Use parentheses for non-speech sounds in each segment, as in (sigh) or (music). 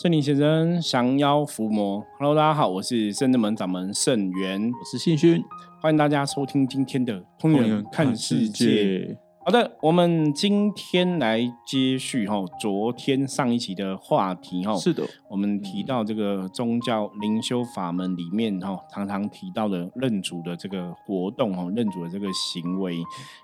圣灵先生降妖伏魔，Hello，大家好，我是圣正门掌门圣元，我是信勋，欢迎大家收听今天的《通人看世界》。好的，我们今天来接续哈，昨天上一期的话题哈，是的，我们提到这个宗教灵修法门里面哈，常常提到的认主的这个活动哈，认主的这个行为。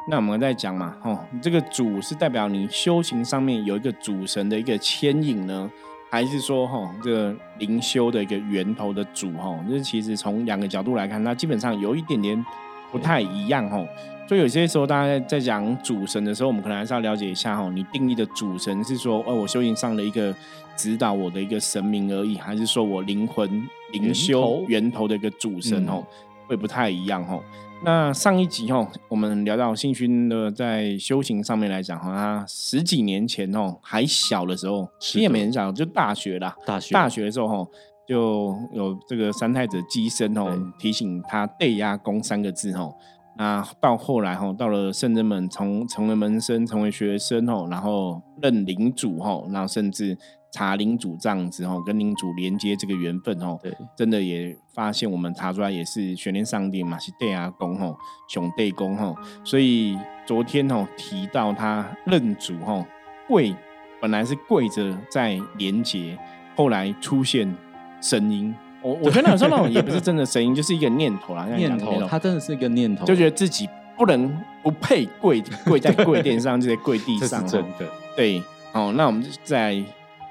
那我们在讲嘛哈，这个主是代表你修行上面有一个主神的一个牵引呢？还是说哈，这个灵修的一个源头的主哈，就是其实从两个角度来看，它基本上有一点点不太一样哈。所以有些时候，大家在讲主神的时候，我们可能还是要了解一下哈，你定义的主神是说，哦，我修行上的一个指导我的一个神明而已，还是说我灵魂灵修源头的一个主神哦，会不太一样哈。那上一集哈，我们聊到信勋的在修行上面来讲哈，他十几年前哦还小的时候，其实也没人讲，就大学啦，大学大学的时候哈，就有这个三太子机身哦提醒他“对压功”三个字哦。那到后来哈，到了圣人们从成为门生，成为学生哦，然后任领主哈，然后甚至。查领主这样子哦，跟领主连接这个缘分哦，对，真的也发现我们查出来也是玄天上帝嘛，是对阿公吼，熊对公吼，所以昨天吼提到他认主吼跪，本来是跪着在连接，后来出现声音，我我觉得有时候那种也不是真的声音，(laughs) 就是一个念头啦，念头，他真的是一个念头，就觉得自己不能不配跪跪在跪垫上，就在跪地上，(laughs) 真的，对，哦，那我们在。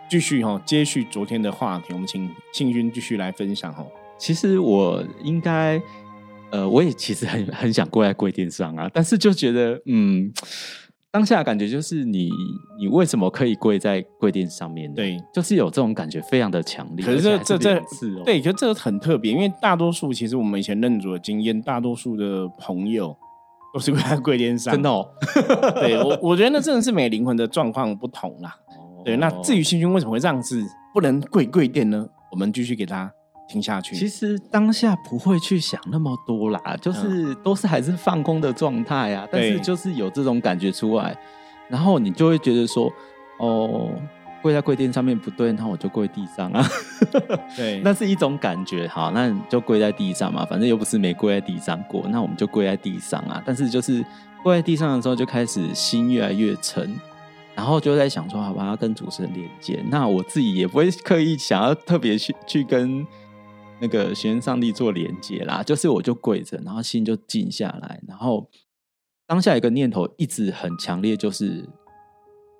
继续哈，接续昨天的话题，我们请庆军继续来分享哈。其实我应该，呃，我也其实很很想跪在跪垫上啊，但是就觉得，嗯，当下感觉就是你，你为什么可以跪在跪垫上面？对，就是有这种感觉，非常的强烈。可是这这这次，对，可是这个很特别，因为大多数其实我们以前认主的经验，大多数的朋友都是跪在跪垫上，真的哦。对我，我觉得那真的是每灵魂的状况不同啦。对，那至于星君为什么会这样子不能跪跪垫呢？我们继续给他听下去。其实当下不会去想那么多啦，就是都是还是放空的状态啊。但是就是有这种感觉出来，然后你就会觉得说，哦，跪在跪垫上面不对，那我就跪地上啊。对，(laughs) 那是一种感觉。好，那就跪在地上嘛，反正又不是没跪在地上过，那我们就跪在地上啊。但是就是跪在地上的时候，就开始心越来越沉。然后就在想说，好吧，要跟主持人连接。那我自己也不会刻意想要特别去去跟那个玄上帝做连接啦。就是我就跪着，然后心就静下来。然后当下一个念头一直很强烈，就是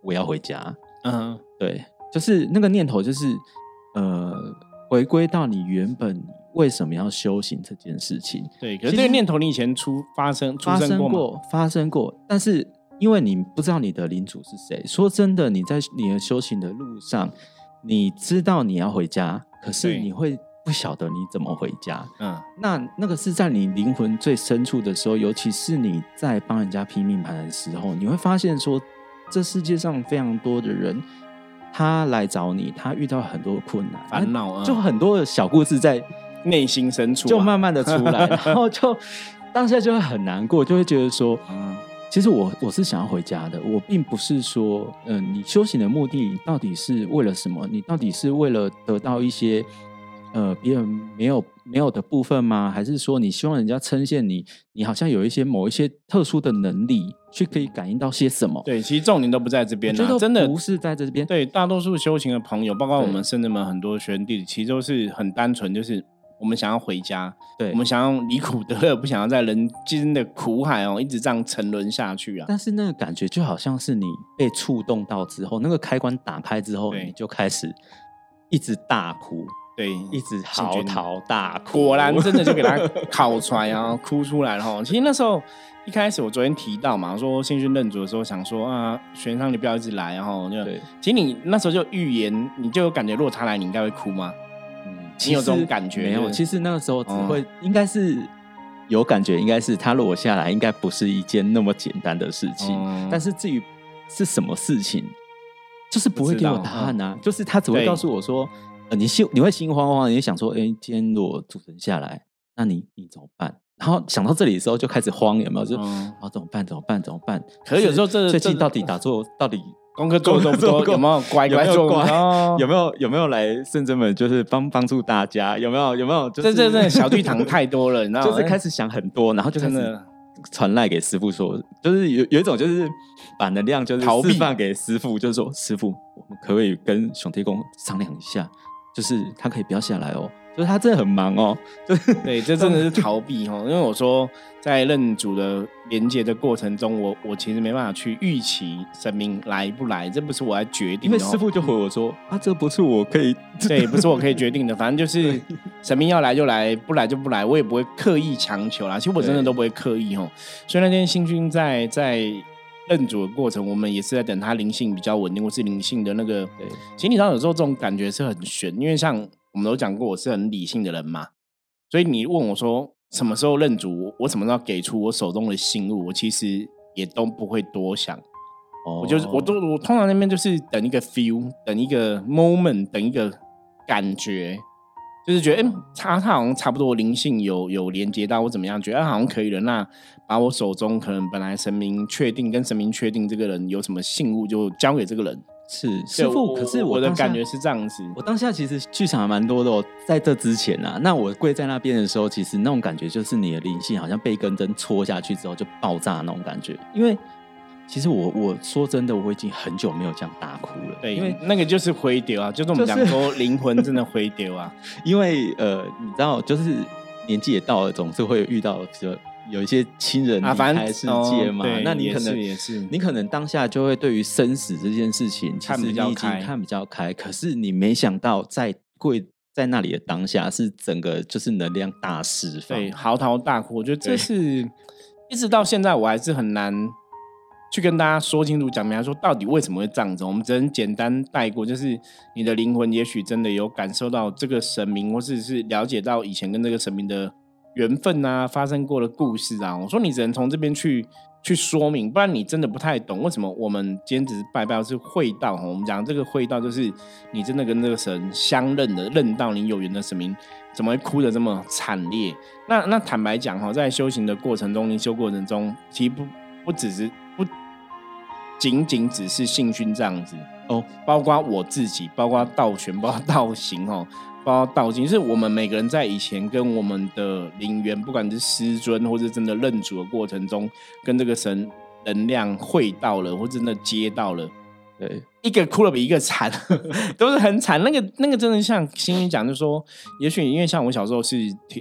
我要回家。嗯，对，就是那个念头，就是呃，回归到你原本为什么要修行这件事情。对，可是这个念头你以前出发生发生过发生过，但是。因为你不知道你的领主是谁，说真的，你在你的修行的路上，你知道你要回家，可是你会不晓得你怎么回家。嗯，那那个是在你灵魂最深处的时候，尤其是你在帮人家拼命盘的时候，你会发现说，这世界上非常多的人，他来找你，他遇到很多困难、烦恼，就很多的小故事在内心深处就慢慢的出来，(laughs) 然后就当下就会很难过，就会觉得说，嗯。其实我我是想要回家的，我并不是说，嗯，你修行的目的到底是为了什么？你到底是为了得到一些，呃，别人没有没有的部分吗？还是说你希望人家称羡你？你好像有一些某一些特殊的能力，去可以感应到些什么？对，其实重点都不在这边了，真的不是在这边。对，大多数修行的朋友，包括我们甚至们很多学员弟子，其实都是很单纯，就是。我们想要回家，对，我们想要离苦得乐，(laughs) 不想要在人间的苦海哦一直这样沉沦下去啊。但是那个感觉就好像是你被触动到之后，那个开关打开之后，你就开始一直大哭，对，一直嚎啕大哭。果然真的就给他烤出来，然后 (laughs) 哭出来了哈。其实那时候一开始我昨天提到嘛，说新训认主的时候，想说啊，玄上你不要一直来，然后就，其实你那时候就预言，你就有感觉，如果他来，你应该会哭吗？你有这种感觉没有？其实那个时候只会应该是有感觉，应该是他落下来，应该不是一件那么简单的事情。但是至于是什么事情，就是不会给我答案啊。就是他只会告诉我说：“呃，你心你会心慌慌，你想说，哎，今天如果主神下来，那你你怎么办？”然后想到这里的时候就开始慌，有没有？就啊，怎么办？怎么办？怎么办？可是有时候这最近到底打坐到底功课做的多不多？有没有乖乖做？有没有有没有来圣真们就是帮帮助大家？有没有有没有？这这这小剧场太多了，你知道吗？(laughs) 就是开始想很多，然后就真的传赖给师傅说，就是有有一种就是把能量就是释放给师傅，就是说师傅，我们可不可以跟熊天公商量一下，就是他可以不要下来哦。就是他真的很忙哦，对对，这真的是逃避哦。因为我说在认主的连接的过程中，我我其实没办法去预期神明来不来，这不是我来决定。因为师傅就回我说啊，这不是我可以，对，不是我可以决定的。反正就是神明要来就来，不来就不来，我也不会刻意强求啦。其实我真的都不会刻意哦。所以那天新君在在认主的过程，我们也是在等他灵性比较稳定，或是灵性的那个。对，其实你知道有时候这种感觉是很悬，因为像。我们都讲过，我是很理性的人嘛，所以你问我说什么时候认主，我什么时候给出我手中的信物，我其实也都不会多想。哦，我就是我都我通常那边就是等一个 feel，等一个 moment，等一个感觉，就是觉得哎，他他好像差不多灵性有有连接到我怎么样，觉得好像可以了，那把我手中可能本来神明确定跟神明确定这个人有什么信物，就交给这个人。是师傅，可是我的感觉是这样子。我当下其实剧场还蛮多的，哦，在这之前啊，那我跪在那边的时候，其实那种感觉就是你的灵性好像被一根针戳下去之后就爆炸那种感觉。因为其实我我说真的，我已经很久没有这样大哭了。对，因为那个就是灰丢啊，就是我们讲说灵魂真的灰丢啊。(laughs) 因为呃，你知道，就是年纪也到了，总是会遇到说。有一些亲人离开世界嘛，那你可能也是，你可能当下就会对于生死这件事情，其实你已经看比较开。可是你没想到，在跪在那里的当下，是整个就是能量大释放，对，嚎啕大哭。我觉得这是一直到现在，我还是很难去跟大家说清楚、讲明，说到底为什么会这样子。我们只能简单带过，就是你的灵魂也许真的有感受到这个神明，或者是了解到以前跟这个神明的。缘分啊，发生过的故事啊，我说你只能从这边去去说明，不然你真的不太懂为什么我们今天只是拜拜是会道哈。我们讲这个会道，就是你真的跟这个神相认的，认到你有缘的神明，怎么会哭的这么惨烈？那那坦白讲哈，在修行的过程中，灵修过程中，其实不不只是不仅仅只是信勋这样子哦，包括我自己，包括道玄，包括道行哦。包括道经，是我们每个人在以前跟我们的灵缘，不管是师尊或者真的认主的过程中，跟这个神能量会到了，或真的接到了，对，一个哭了比一个惨，(laughs) 都是很惨。那个那个真的像星星讲，就说，也许因为像我小时候是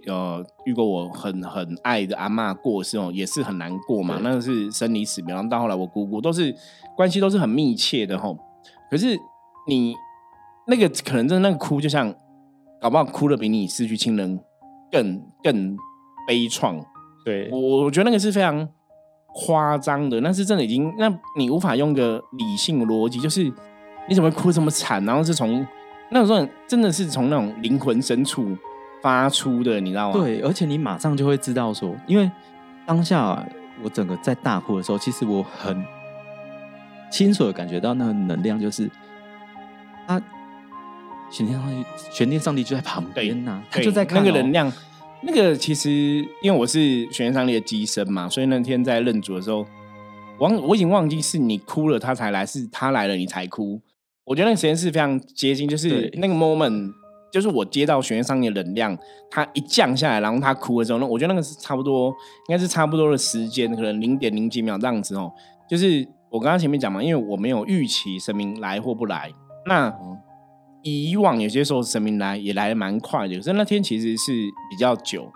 呃遇过我很很爱的阿妈过世哦，也是很难过嘛，那个是生离死别。然后到后来我姑姑都是关系都是很密切的吼，可是你那个可能真的那个哭就像。搞不好哭的比你失去亲人更更悲怆，对我我觉得那个是非常夸张的，那是真的已经，那你无法用个理性逻辑，就是你怎么会哭这么惨？然后是从那种真的是从那种灵魂深处发出的，你知道吗？对，而且你马上就会知道说，因为当下我整个在大哭的时候，其实我很清楚的感觉到那个能量，就是他。玄天上帝，玄天上帝就在旁边呐，他就在看那个能量。那个其实，因为我是玄天上帝的机身嘛，所以那天在认主的时候，忘我已经忘记是你哭了他才来，是他来了你才哭。我觉得那个时间是非常接近，就是那个 moment，就是我接到玄天上帝的能量，他一降下来，然后他哭的时候，那我觉得那个是差不多，应该是差不多的时间，可能零点零几秒这样子哦。就是我刚刚前面讲嘛，因为我没有预期神明来或不来，那。以往有些时候神明来也来的蛮快的，可是那天其实是比较久。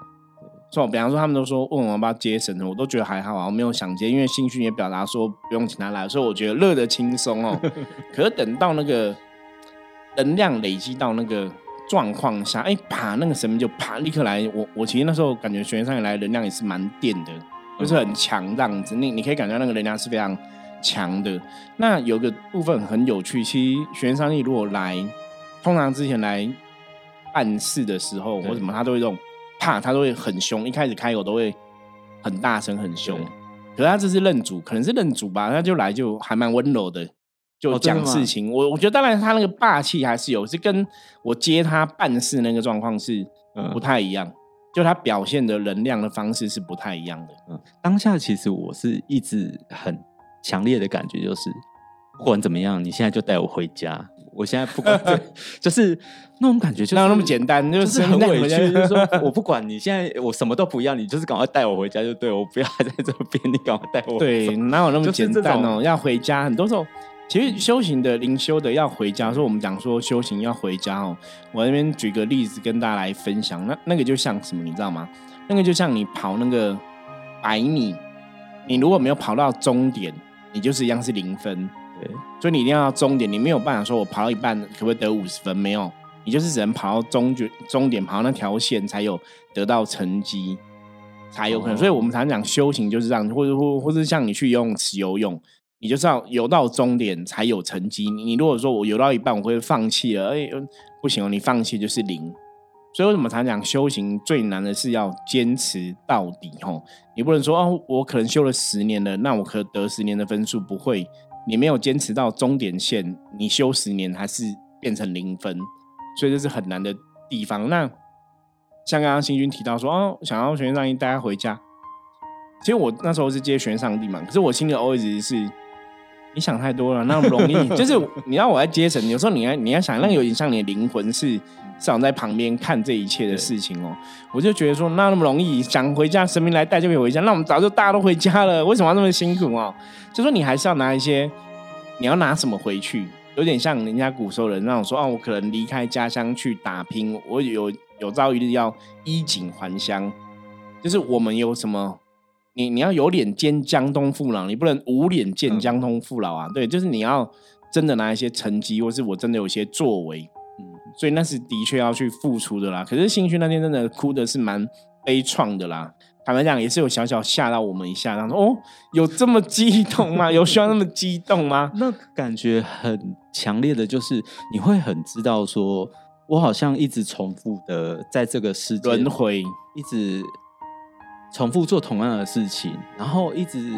说，比方说他们都说问我要不要接神，我都觉得还好啊，我没有想接，因为信讯也表达说不用请他来，所以我觉得乐得轻松哦。(laughs) 可是等到那个能量累积到那个状况下，哎，啪，那个神明就啪立刻来。我我其实那时候感觉玄上来能量也是蛮电的，就是很强这样子。你你可以感觉那个能量是非常强的。那有个部分很有趣，其实玄上帝如果来。通常之前来办事的时候，或什么，他都会这种怕，他都会很凶。一开始开口都会很大声、很凶。可是他这是认主，可能是认主吧，他就来就还蛮温柔的，就讲事情。我我觉得当然他那个霸气还是有，是跟我接他办事那个状况是不太一样，就他表现的能量的方式是不太一样的。嗯，当下其实我是一直很强烈的感觉，就是不管怎么样，你现在就带我回家。我现在不管，(laughs) 就是那种感觉，就哪有那么简单？就就是是很委屈，就就是说我不管你现在我什么都不要，你就是赶快带我回家就对，我不要还在这边，你赶快带我走。对，哪有那么简单哦？要回家，很多时候其实修行的灵修的要回家，说我们讲说修行要回家哦。我那边举个例子跟大家来分享，那那个就像什么，你知道吗？那个就像你跑那个百米，你如果没有跑到终点，你就是一样是零分。对所以你一定要到终点，你没有办法说我跑到一半可不可以得五十分？没有，你就是只能跑到终点，终点跑到那条线才有得到成绩，才有可能。哦所以我们常讲修行就是这样，或者或或是像你去游泳池游泳，你就是要游到终点才有成绩。你你如果说我游到一半我会放弃了，哎、呃不行哦，你放弃就是零。所以为什么常讲修行最难的是要坚持到底吼？你不能说哦，我可能修了十年了，那我可得十年的分数，不会。你没有坚持到终点线，你修十年还是变成零分，所以这是很难的地方。那像刚刚新军提到说，哦，想要玄上帝带他回家，其实我那时候是接玄上帝嘛，可是我心里 always 是，你想太多了，那么容易，(laughs) 就是你让我在接神，有时候你要你要想，那个有点像你的灵魂是是长在旁边看这一切的事情哦。我就觉得说，那那么容易，想回家，神明来带就可以回家，那我们早就大家都回家了，为什么要那么辛苦哦？就说你还是要拿一些，你要拿什么回去？有点像人家古时候人那种说，哦，我可能离开家乡去打拼，我有有朝一日要衣锦还乡，就是我们有什么，你你要有脸见江东父老，你不能无脸见江东父老啊。对，就是你要真的拿一些成绩，或是我真的有一些作为，嗯，所以那是的确要去付出的啦。可是兴趣那天真的哭的是蛮悲怆的啦。坦白讲，也是有小小吓到我们一下，然后说：“哦，有这么激动吗？有需要那么激动吗 (laughs) 那感觉很强烈的就是你会很知道说，我好像一直重复的在这个世？”界轮回，一直重复做同样的事情，然后一直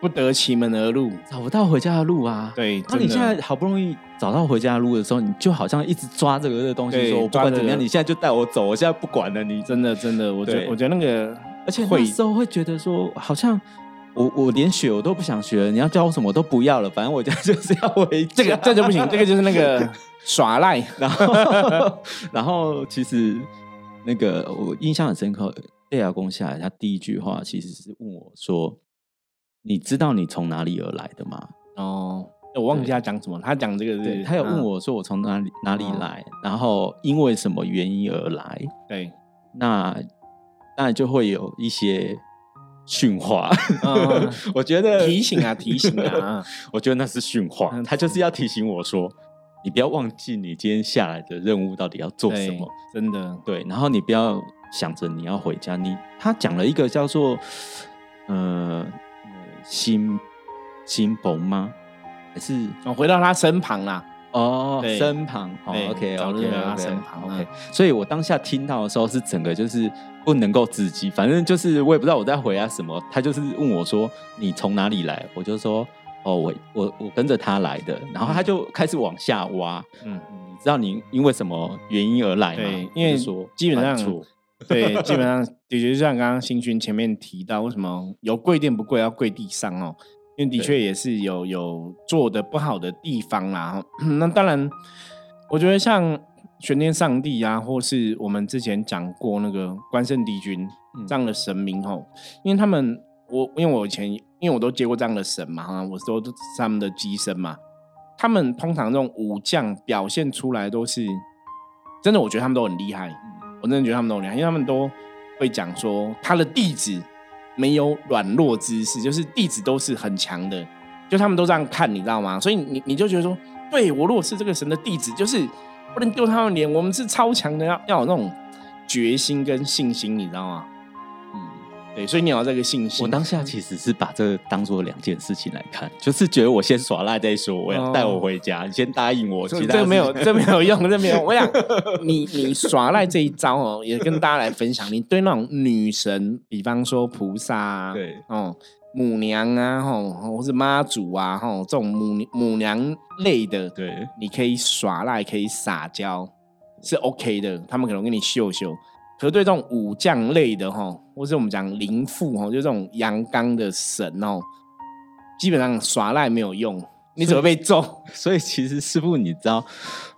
不得其门而入。找不到回家的路啊。对，那你现在好不容易找到回家的路的时候，你就好像一直抓这个这个东西，对说我不管怎么样，你现在就带我走，我现在不管了，你真的真的，我觉得我觉得那个而且会那时候会觉得说，好像我我连学我都不想学了，你要教我什么我都不要了，反正我家 (laughs) 就是要回这个这就不行，这个就是那个耍赖。(laughs) 然后然后其实那个我印象很深刻，贝亚公下来，他第一句话其实是问我说：“你知道你从哪里而来的吗哦，我忘记他讲什么，他讲这个？”对是他有问我说：“我从哪里哪里哦来？然后因为什么原因而来嗯对，？”那当然就会有一些训话。(laughs) 嗯我觉得提醒啊提醒啊，(laughs) 我觉得那是训话，嗯他就是要提醒我说，你不要忘记你今天下来的任务到底要做什对么。，真的，对，然后你不要想着你要回家，你他讲了一个叫做呃呃心心崩吗？还是我回到他身旁啦。哦身旁哦对？OK 早 OK 日回到他 OK 身旁 OK，嗯所以我当下听到的时候是整个就是不能够自己，反正就是我也不知道我在回答什么，他就是问我说你从哪里来，我就说哦我我我跟着他来的，然后他就开始往下挖，嗯，你知道你因为什么原因而来吗？对因为说基本上 (laughs) 对，基本上的确就像刚刚新军前面提到，为什么有跪垫不跪要跪地上哦？因为的确也是有有做的不好的地方啦。(clears throat) 那当然，我觉得像玄天上帝啊，或是我们之前讲过那个关圣帝君嗯这样的神明哦，因为他们我因为我以前因为我都接过这样的神嘛，哈，我都都是他们的机身嘛，他们通常这种武将表现出来都是真的，我觉得他们都很厉害。我真的觉得他们都很厉害，因为他们都会讲说他的弟子没有软弱之势，就是弟子都是很强的，就他们都这样看，你知道吗？所以你你就觉得说，对我如果是这个神的弟子，就是不能丢他们脸，我们是超强的，要要有那种决心跟信心，你知道吗？嗯。对，所以你要有这个信心。我当下其实是把这当做两件事情来看，就是觉得我先耍赖再说，我要带我回家，你先答应我，这其他这没有，这没有用，这没有。我想 (laughs) 你你耍赖这一招哦，也跟大家来分享。你对那种女神，比方说菩萨啊，对哦，母娘啊，吼，或是妈祖啊，吼，这种母母娘类的，对你可以耍赖，可以撒娇，是 OK 的。他们可能跟你秀秀。可是对这种武将类的哈，或是我们讲灵父哈，就这种阳刚的神哦，基本上耍赖没有用，你怎么被揍？(laughs) 所以其实师傅，你知道，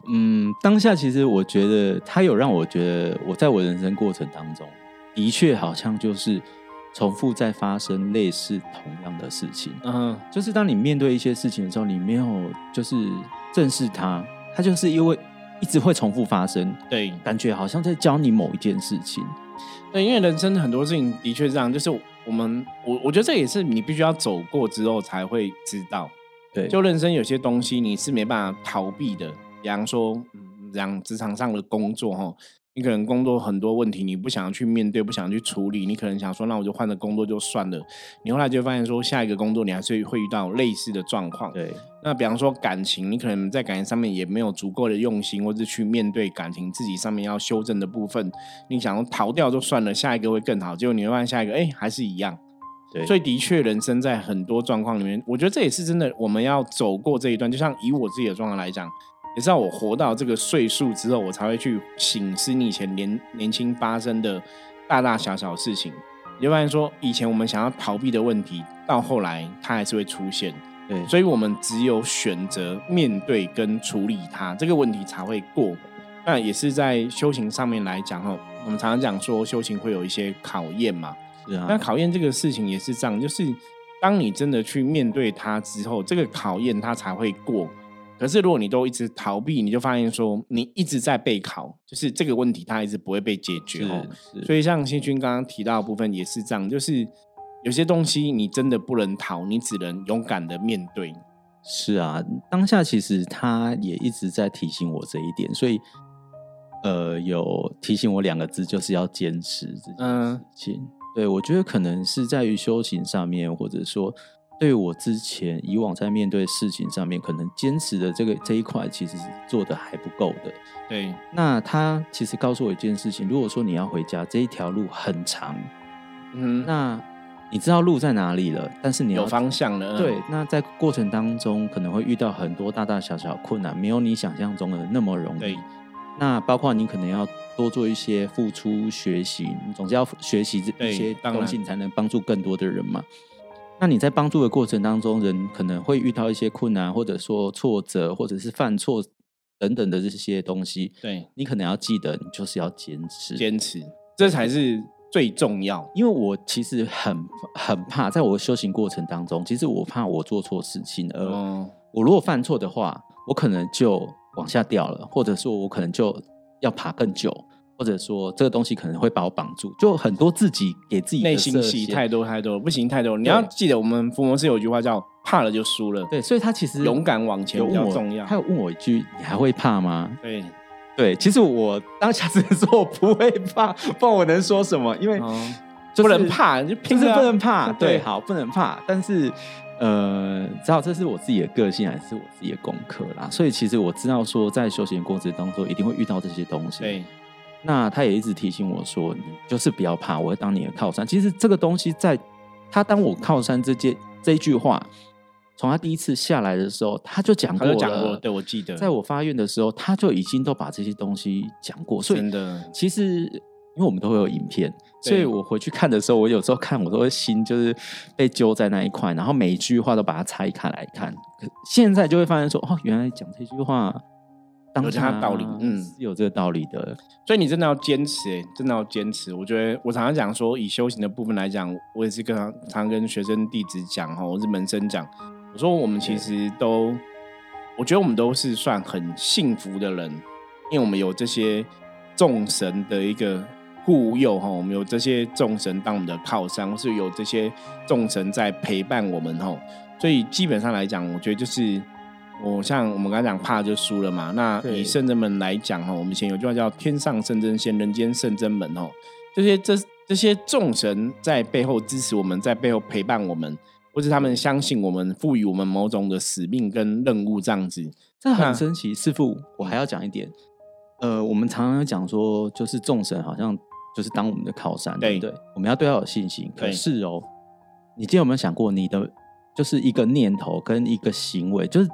嗯，当下其实我觉得他有让我觉得，我在我人生过程当中，的确好像就是重复在发生类似同样的事情。嗯，就是当你面对一些事情的时候，你没有就是正视它，它就是因为一直会重复发生，对，感觉好像在教你某一件事情。对，因为人生很多事情的确这样，就是我们我我觉得这也是你必须要走过之后才会知道。对，就人生有些东西你是没办法逃避的，比方说，嗯，讲职场上的工作哈，你可能工作很多问题，你不想去面对，不想去处理，你可能想说，那我就换个工作就算了。你后来就发现说，下一个工作你还是会遇到类似的状况。对，那比方说感情，你可能在感情上面也没有足够的用心，或是去面对感情自己上面要修正的部分，你想要逃掉就算了，下一个会更好，结果你会发现下一个，哎，还是一样。对所以的确，人生在很多状况里面，我觉得这也是真的。我们要走过这一段，就像以我自己的状况来讲，也是要我活到这个岁数之后，我才会去醒思你以前年年轻发生的大大小小事情。就发现说，以前我们想要逃避的问题，到后来它还是会出现。对，所以我们只有选择面对跟处理它，这个问题才会过。那也是在修行上面来讲哈，我们常常讲说，修行会有一些考验嘛。是啊那考验这个事情也是这样，就是当你真的去面对它之后，这个考验它才会过。可是如果你都一直逃避，你就发现说你一直在备考，就是这个问题它一直不会被解决哦。所以像新军刚刚提到的部分也是这样，就是有些东西你真的不能逃，你只能勇敢的面对。是啊，当下其实他也一直在提醒我这一点，所以呃，有提醒我两个字，就是要坚持这件事情。对，我觉得可能是在于修行上面，或者说对我之前以往在面对事情上面，可能坚持的这个这一块其实是做的还不够的。对，那他其实告诉我一件事情：如果说你要回家，这一条路很长，嗯，那你知道路在哪里了，但是你有方向了。对，那在过程当中可能会遇到很多大大小小困难，没有你想象中的那么容易。那包括你可能要多做一些付出学习，你总是要学习这一些东西，你才能帮助更多的人嘛。那你在帮助的过程当中，人可能会遇到一些困难，或者说挫折，或者是犯错等等的这些东西。对你可能要记得，你就是要坚持，坚持，这才是最重要。因为我其实很很怕，在我修行过程当中，其实我怕我做错事情，而我如果犯错的话，我可能就。往下掉了，或者说我可能就要爬更久，或者说这个东西可能会把我绑住，就很多自己给自己内心戏太多太多，不行太多。你要记得，我们福摩斯有句话叫“怕了就输了”。对，所以他其实勇敢往前比较重要。他有问我一句：“你还会怕吗？”对，对，其实我当下只能说我不会怕，不然我能说什么？因为不能怕，就平时不能怕。(laughs) 对，好，不能怕，但是。呃，知道这是我自己的个性，还是我自己的功课啦。所以其实我知道说，在修行过程当中一定会遇到这些东西。对，那他也一直提醒我说，你就是不要怕，我会当你的靠山。其实这个东西，在他当我靠山这件这一句话，从他第一次下来的时候，他就讲过了。对，我记得，在我发愿的时候，他就已经都把这些东西讲过。真的，其实。因为我们都会有影片，所以我回去看的时候，我有时候看我都会心就是被揪在那一块，然后每一句话都把它拆开来看。现在就会发现说，哦，原来讲这句话有它道理，嗯，是有这个道理的。所以你真的要坚持，哎，真的要坚持。我觉得我常常讲说，以修行的部分来讲，我也是跟常跟学生弟子讲哈，我是门生讲，我说我们其实都，我觉得我们都是算很幸福的人，因为我们有这些众神的一个。护佑哈，我们有这些众神当我们的靠山，或是有这些众神在陪伴我们哈，所以基本上来讲，我觉得就是我像我们刚才讲怕就输了嘛。那以圣真门来讲哈，我们以前有句话叫“天上圣真仙，人间圣真门”哦，这些这这些众神在背后支持我们，在背后陪伴我们，或是他们相信我们，赋予我们某种的使命跟任务这样子，这很神奇。师傅，我还要讲一点，呃，我们常常讲说，就是众神好像。就是当我们的靠山，对不对？我们要对他有信心。可是哦，你今天有没有想过，你的就是一个念头跟一个行为，就是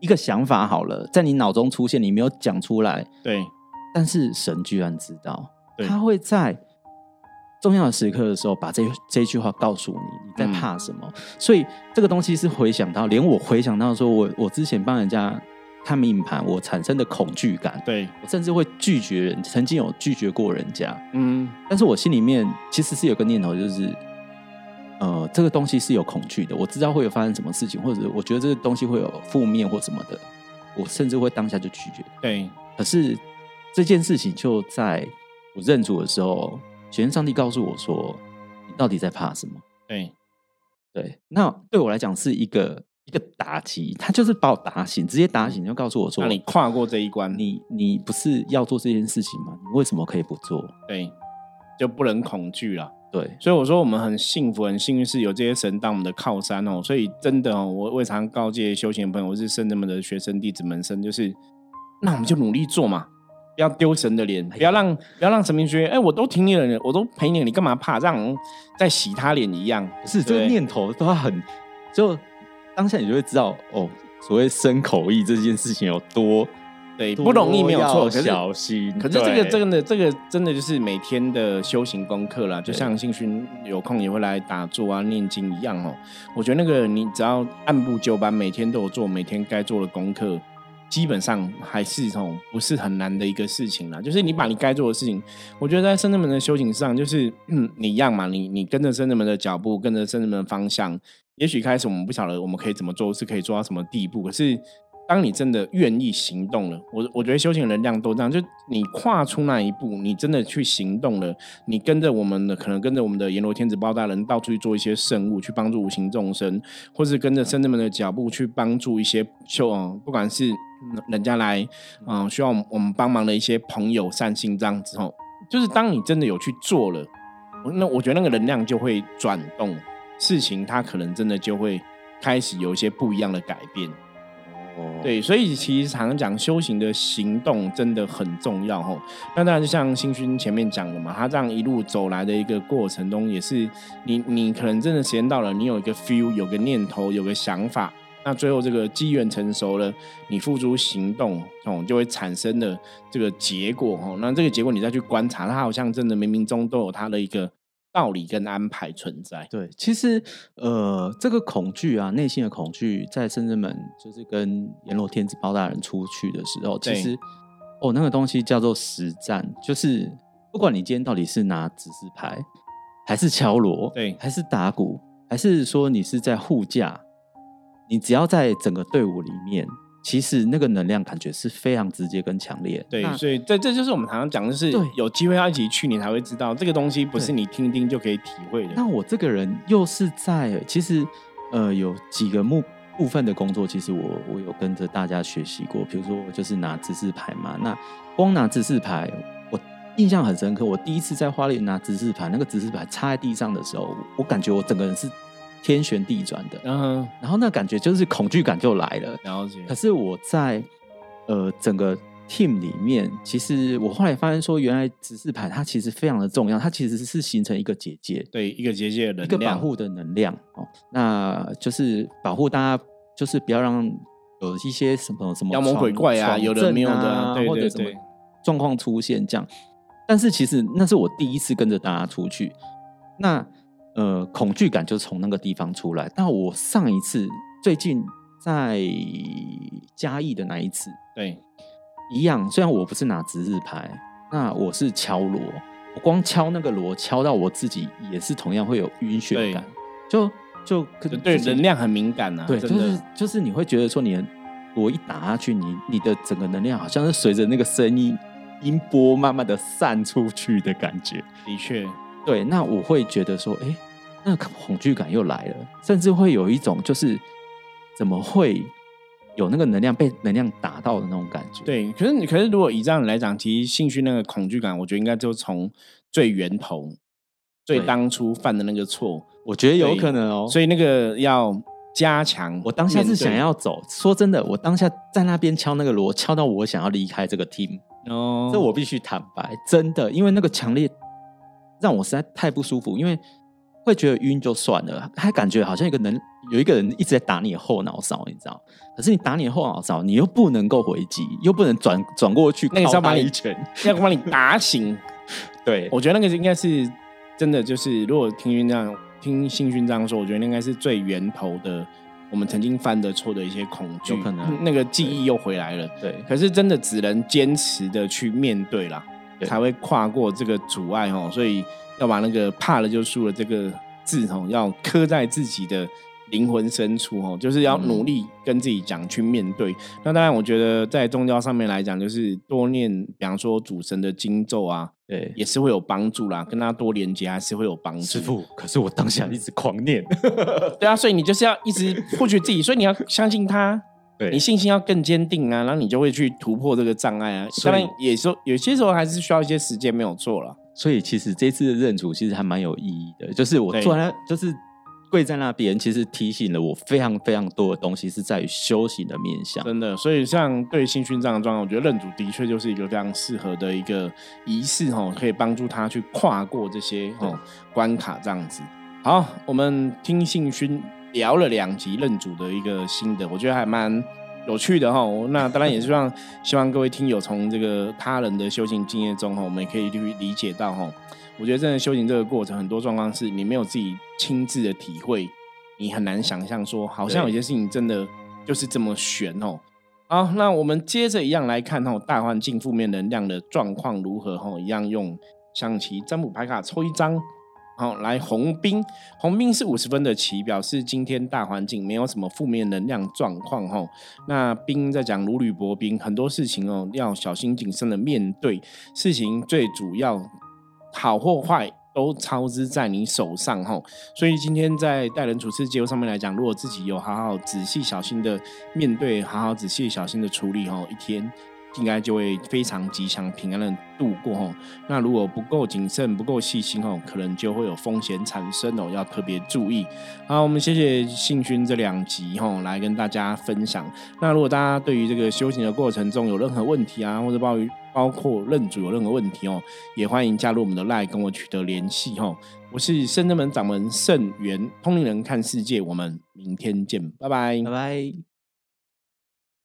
一个想法好了，在你脑中出现，你没有讲出来，对。但是神居然知道，他会在重要的时刻的时候，把这这句话告诉你，你在嗯怕什么？所以这个东西是回想到，连我回想到说我我之前帮人家看命盘，我产生的恐惧感，对，我甚至会拒绝人，曾经有拒绝过人家，嗯，但是我心里面其实是有个念头，就是，呃，这个东西是有恐惧的，我知道会有发生什么事情，或者我觉得这个东西会有负面或什么的，我甚至会当下就拒绝。对，可是这件事情就在我认主的时候，全上帝告诉我说：“你到底在怕什么对，？”对，那对我来讲是一个一个打击，他就是把我打醒，直接打醒，就告诉我说：“那你跨过这一关，你你不是要做这件事情吗？你为什么可以不做对，就不能恐惧了。？”对，所以我说我们很幸福、很幸运，是有这些神当我们的靠山哦。所以真的哦，我我也常告诫修行的朋友，我是圣人们的学生弟子们生，就是那我们就努力做嘛，不要丢神的脸，不要让不要让神明觉得，哎，我都听你的，我都陪你了，你干嘛怕？让人再洗他脸一样。不是这个念头都要很，就当下你就会知道哦，所谓生口意这件事情有多对，不容易没有错，可是小心。可是这个真的，这个真的就是每天的修行功课啦，就像信勋有空也会来打坐啊、念经一样哦。我觉得那个你只要按部就班，每天都有做每天该做的功课，基本上还是哦不是很难的一个事情啦。就是你把你该做的事情，我觉得在圣人们的修行上，就是嗯你一样嘛，你你跟着圣人们的脚步，跟着圣人们的方向，也许开始我们不晓得我们可以怎么做，是可以做到什么地步，可是。当你真的愿意行动了，我我觉得修行能量都这样，就你跨出那一步，你真的去行动了，你跟着我们的，可能跟着我们的阎罗天子包大人到处去做一些圣物，去帮助无形众生，或是跟着圣人们的脚步去帮助一些修，不管是人家来，嗯，需要我们我们帮忙的一些朋友善心这样子哦，就是当你真的有去做了，那我觉得那个能量就会转动，事情它可能真的就会开始有一些不一样的改变。对，所以其实常常讲修行的行动真的很重要吼。那当然就像星勋前面讲的嘛，他这样一路走来的一个过程中，也是你你可能真的时间到了，你有一个 feel，有个念头，有个想法，那最后这个机缘成熟了，你付诸行动哦，就会产生的这个结果哦。那这个结果你再去观察，它好像真的冥冥中都有它的一个道理跟安排存在。对，其实呃，这个恐惧啊，内心的恐惧，在圣人们就是跟阎罗天子包大人出去的时候，其对实哦，那个东西叫做实战，就是不管你今天到底是拿指示牌，还是敲锣，对还是打鼓，还是说你是在护驾，你只要在整个队伍里面，其实那个能量感觉是非常直接跟强烈。对，所以这这就是我们常常讲的是对，有机会要一起去，你才会知道这个东西不是你听一听就可以体会的。那我这个人又是在其实呃有几个部部分的工作，其实我我有跟着大家学习过，比如说我就是拿指示牌嘛，那光拿指示牌，我印象很深刻。我第一次在花莲拿指示牌，那个指示牌插在地上的时候，我感觉我整个人是天旋地转的，然后然后那感觉就是恐惧感就来了。了解。可，是我在呃整个 team 里面，其实我后来发现说，原来指示牌它其实非常的重要，它其实是形成一个结界，对一个结界的一个，保护的能量哦，那就是保护大家，就是不要让有一些什么什么妖魔鬼怪啊闯有的没有的啊对对。或者什么状况出现这样。但是其实那是我第一次跟着大家出去，那呃恐惧感就从那个地方出来。那我上一次最近在嘉义的那一次对。一样，虽然我不是拿值日牌，那我是敲锣，我光敲那个锣敲到我自己也是同样会有晕眩感，就就可能对能量很敏感呐、啊，对，就是就是你会觉得说你的锣一打下去，你你的整个能量好像是随着那个声音音波慢慢的散出去的感觉。的确，对，那我会觉得说，哎，那个恐惧感又来了，甚至会有一种就是怎么会有那个能量被能量打到的那种感觉。对。可是你可是如果以这样来讲，其实兴趣那个恐惧感，我觉得应该就从最源头、最对当初犯的那个错，我觉得有可能哦。所以那个要加强。我当下是想要走，说真的，我当下在那边敲那个锣，敲到我想要离开这个 team。哦，这我必须坦白，真的，因为那个强烈让我实在太不舒服，因为会觉得晕就算了，还感觉好像一个能有一个人一直在打你的后脑勺，你知道？可是你打你的后脑勺，你又不能够回击，又不能转转过去，那个是要把你一拳。(laughs) 要把你打醒。(laughs) 对，我觉得那个应该是真的就是如果听勋这样听信勋这样说，我觉得应该是最源头的。我们曾经犯的错的一些恐惧，有可能那个记忆又回来了。对，可是真的只能坚持的去面对啦，才会跨过这个阻碍哦。所以要把那个怕了就输了这个字哦，要刻在自己的。灵魂深处哦，就是要努力跟自己讲去面对。那当然，我觉得在宗教上面来讲，就是多念，比方说主神的经咒啊，对，也是会有帮助啦。跟他多连接还是会有帮助。师傅，可是我当下一直狂念，(laughs) 对啊，所以你就是要一直获取自己，所以你要相信他，对你信心要更坚定啊，然后你就会去突破这个障碍啊。当然，也说有些时候还是需要一些时间，没有错了。所以其实这次的认主其实还蛮有意义的，就是我坐在就是。跪在那边，其实提醒了我非常非常多的东西，是在于修行的面向。真的，所以像对新勋这样的状况，我觉得认主的确就是一个非常适合的一个仪式哈，可以帮助他去跨过这些哦关卡这样子。好，我们听信勋聊了两集认主的一个心得，我觉得还蛮有趣的哈。那当然也是希望希望各位听友从这个他人的修行经验中哈，我们也可以去理解到哈。我觉得真的修行这个过程，很多状况是你没有自己亲自的体会，你很难想象说，好像有些事情真的就是这么悬哦。好，那我们接着一样来看哦，大环境负面能量的状况如何？哈，一样用象棋占卜牌卡抽一张，好，来红兵，红兵是五十分的旗，表示今天大环境没有什么负面能量状况。哈，那兵在讲如履薄冰，很多事情哦要小心谨慎的面对，事情最主要。好或坏都操之在你手上哈，所以今天在待人处事结构上面来讲，如果自己有好好仔细小心的面对，好好仔细小心的处理哈，一天。应该就会非常吉祥平安的度过哦。那如果不够谨慎、不够细心哦，可能就会有风险产生哦，要特别注意。好，我们谢谢信勋这两集哈，来跟大家分享。那如果大家对于这个修行的过程中有任何问题啊，或者包包括认主有任何问题哦，也欢迎加入我们的 LINE 跟我取得联系哈。我是圣真门掌门圣元通灵人看世界，我们明天见，拜拜，拜拜。